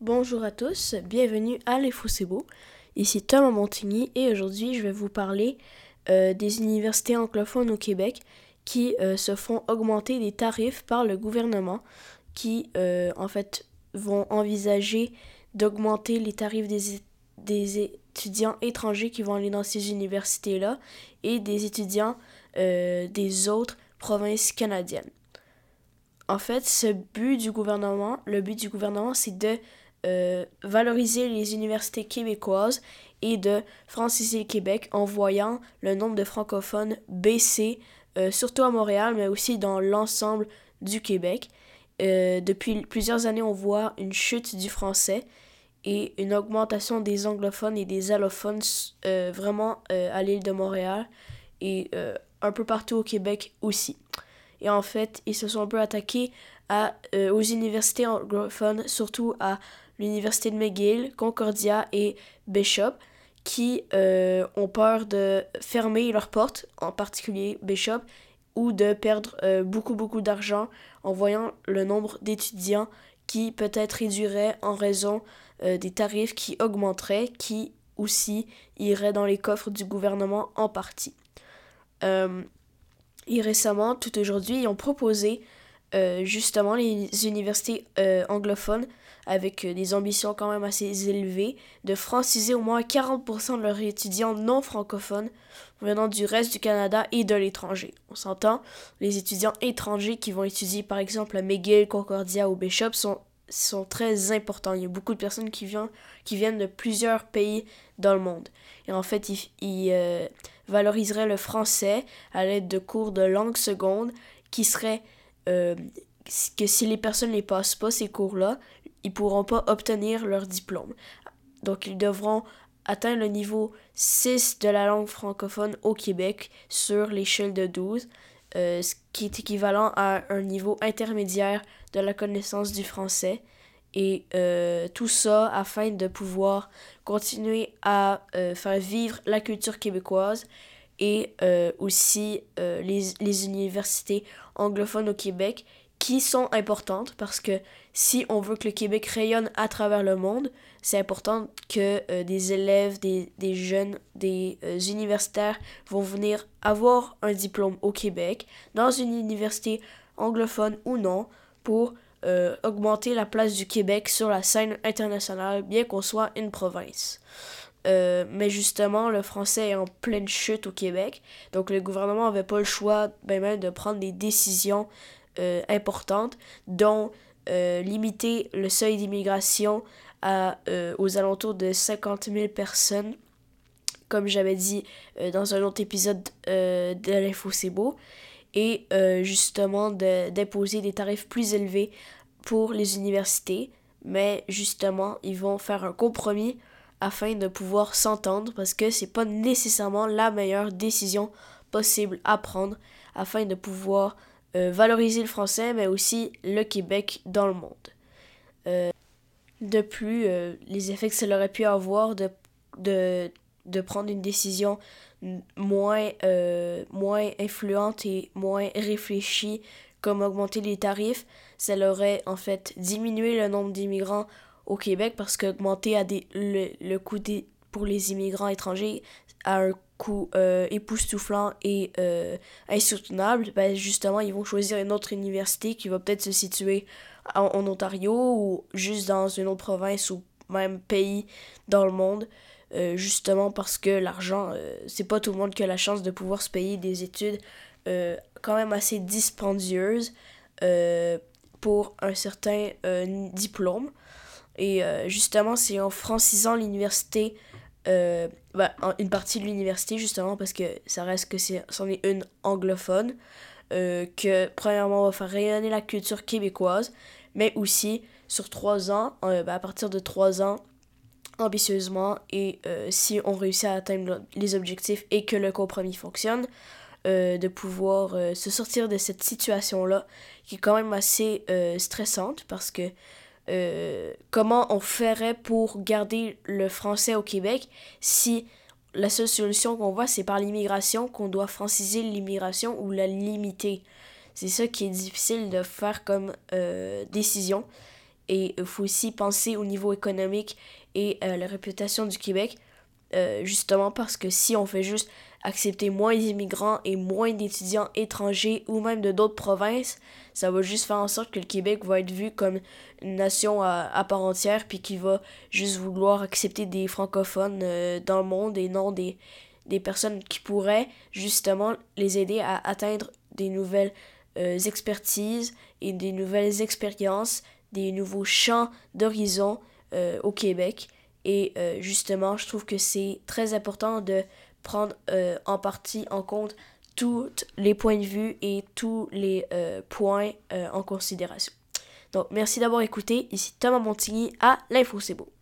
Bonjour à tous, bienvenue à Les C'est Beau. Ici Thomas Montigny et aujourd'hui je vais vous parler euh, des universités anglophones au Québec qui euh, se font augmenter des tarifs par le gouvernement qui euh, en fait vont envisager d'augmenter les tarifs des, des étudiants étrangers qui vont aller dans ces universités-là et des étudiants des autres provinces canadiennes. En fait, ce but du gouvernement, le but du gouvernement, c'est de euh, valoriser les universités québécoises et de franciser le Québec en voyant le nombre de francophones baisser, euh, surtout à Montréal, mais aussi dans l'ensemble du Québec. Euh, depuis plusieurs années, on voit une chute du français et une augmentation des anglophones et des allophones vraiment à l'île de Montréal et un peu partout au Québec aussi. Et en fait, ils se sont un peu attaqués aux universités anglophones, surtout à l'université de McGill, Concordia et Bishop, qui euh, ont peur de fermer leurs portes, en particulier Bishop, ou de perdre euh, beaucoup beaucoup d'argent en voyant le nombre d'étudiants qui peut-être réduirait en raison euh, des tarifs qui augmenteraient, qui aussi iraient dans les coffres du gouvernement en partie. et récemment, tout aujourd'hui, ils ont proposé justement les universités anglophones avec euh, des ambitions quand même assez élevées, de franciser au moins 40% de leurs étudiants non francophones venant du reste du Canada et de l'étranger. On s'entend, les étudiants étrangers qui vont étudier par exemple à McGill, Concordia ou Bishop sont, sont très importants. Il y a beaucoup de personnes qui, viennent, qui viennent de plusieurs pays dans le monde. Et en fait, ils, euh, valoriseraient le français à l'aide de cours de langue seconde qui seraient... Euh, que si les personnes ne passent pas ces cours-là, ils pourront pas obtenir leur diplôme. Donc ils devront atteindre le niveau 6 de la langue francophone au Québec sur l'échelle de 12, euh, ce qui est équivalent à un niveau intermédiaire de la connaissance du français. Et euh, tout ça afin de pouvoir continuer à faire vivre la culture québécoise et aussi les, les universités anglophones au Québec qui sont importantes parce que si on veut que le Québec rayonne à travers le monde, c'est important que euh, des élèves, des, jeunes, des euh, universitaires vont venir avoir un diplôme au Québec, dans une université anglophone ou non, pour euh, augmenter la place du Québec sur la scène internationale, bien qu'on soit une province. Mais justement, le français est en pleine chute au Québec, donc le gouvernement n'avait pas le choix ben, même de prendre des décisions euh, importantes, dont euh, limiter le seuil d'immigration euh, aux alentours de 50 000 personnes, comme j'avais dit dans un autre épisode de l'Info C'est Beau, et justement d'imposer des tarifs plus élevés pour les universités, mais justement, ils vont faire un compromis afin de pouvoir s'entendre parce que c'est pas nécessairement la meilleure décision possible à prendre afin de pouvoir euh, valoriser le français, mais aussi le Québec dans le monde. Euh, de plus, euh, les effets que ça aurait pu avoir de, de, de prendre une décision moins, moins influente et moins réfléchie, comme augmenter les tarifs, ça aurait en fait diminué le nombre d'immigrants au Québec parce qu'augmenter le, coût pour les immigrants étrangers à un coût euh, époustouflant et euh, insoutenable, ben justement, ils vont choisir une autre université qui va peut-être se situer en, Ontario ou juste dans une autre province ou même pays dans le monde. Euh, justement parce que l'argent, c'est pas tout le monde qui a la chance de pouvoir se payer des études quand même assez dispendieuses pour un certain diplôme. Et justement, c'est en francisant l'université euh, bah, une partie de l'université justement parce que ça reste que c'en est, une anglophone euh, que premièrement on va faire rayonner la culture québécoise mais aussi sur trois ans euh, bah, à partir de trois ans ambitieusement et si on réussit à atteindre les objectifs et que le compromis fonctionne de pouvoir se sortir de cette situation là qui est quand même assez stressante parce que euh, comment on ferait pour garder le français au Québec si la seule solution qu'on voit, c'est par l'immigration, qu'on doit franciser l'immigration ou la limiter. C'est ça qui est difficile de faire comme euh, décision. Et il faut aussi penser au niveau économique et la réputation du Québec. Justement parce que si on fait juste accepter moins d'immigrants et moins d'étudiants étrangers ou même de d'autres provinces, ça va juste faire en sorte que le Québec va être vu comme une nation à, part entière, puis qui va juste vouloir accepter des francophones euh, dans le monde et non des, des personnes qui pourraient justement les aider à atteindre des nouvelles euh, expertises et des nouvelles expériences, des nouveaux champs d'horizon euh, au Québec. Et justement, je trouve que c'est très important de prendre euh, en partie en compte tous les points de vue et tous les euh, points euh, en considération. Donc, merci d'avoir écouté. Ici Thomas Montigny à l'Info C'est Beau.